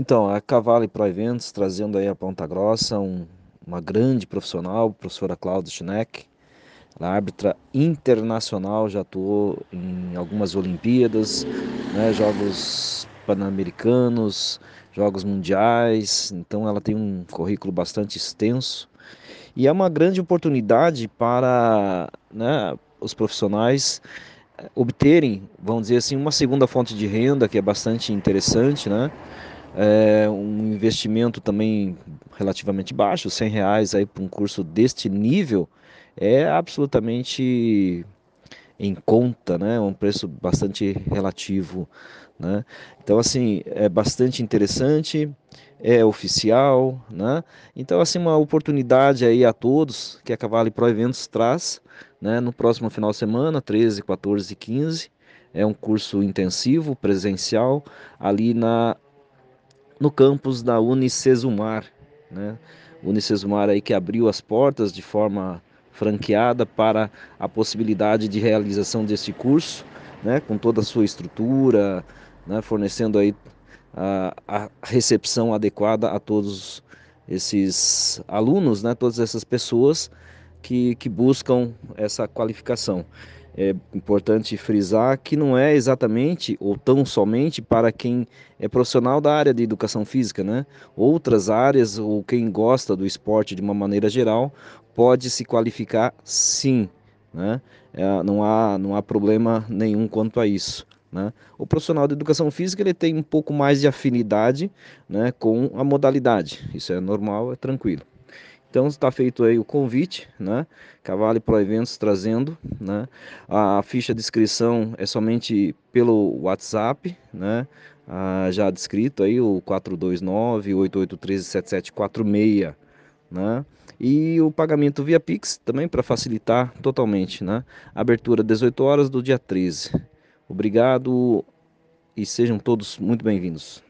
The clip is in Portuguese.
Então, a Cavale Pro Eventos trazendo aí a Ponta Grossa, um, uma grande profissional, professora Cláudia Schneck, ela é árbitra internacional, já atuou em algumas Olimpíadas, né, Jogos Pan-Americanos, Jogos Mundiais, então ela tem um currículo bastante extenso. E é uma grande oportunidade para né, os profissionais obterem, vamos dizer assim, uma segunda fonte de renda que é bastante interessante, né? É, um investimento também relativamente baixo, 100 reais aí para um curso deste nível é absolutamente em conta, né? Um preço bastante relativo, né? Então assim é bastante interessante, é oficial, né? Então assim uma oportunidade aí a todos que a Cavale Pro Eventos traz, né? No próximo final de semana, 13, 14 e 15 é um curso intensivo presencial ali na no campus da Unicesumar, né? Unicesumar aí que abriu as portas de forma franqueada para a possibilidade de realização deste curso, né? Com toda a sua estrutura, né? Fornecendo aí a, a recepção adequada a todos esses alunos, né? Todas essas pessoas que, que buscam essa qualificação é importante frisar que não é exatamente ou tão somente para quem é profissional da área de educação física, né? Outras áreas ou quem gosta do esporte de uma maneira geral pode se qualificar sim, né? É, não, há, não há problema nenhum quanto a isso. Né? O profissional de educação física ele tem um pouco mais de afinidade né, com a modalidade, isso é normal, é tranquilo. Então está feito aí o convite, né? Cavale Pro Eventos trazendo, né? A, ficha de inscrição é somente pelo WhatsApp, né? Ah, já descrito aí o 429 8813 7746, né? E o pagamento via Pix também para facilitar totalmente, né? Abertura 18 horas do dia 13. Obrigado e sejam todos muito bem-vindos.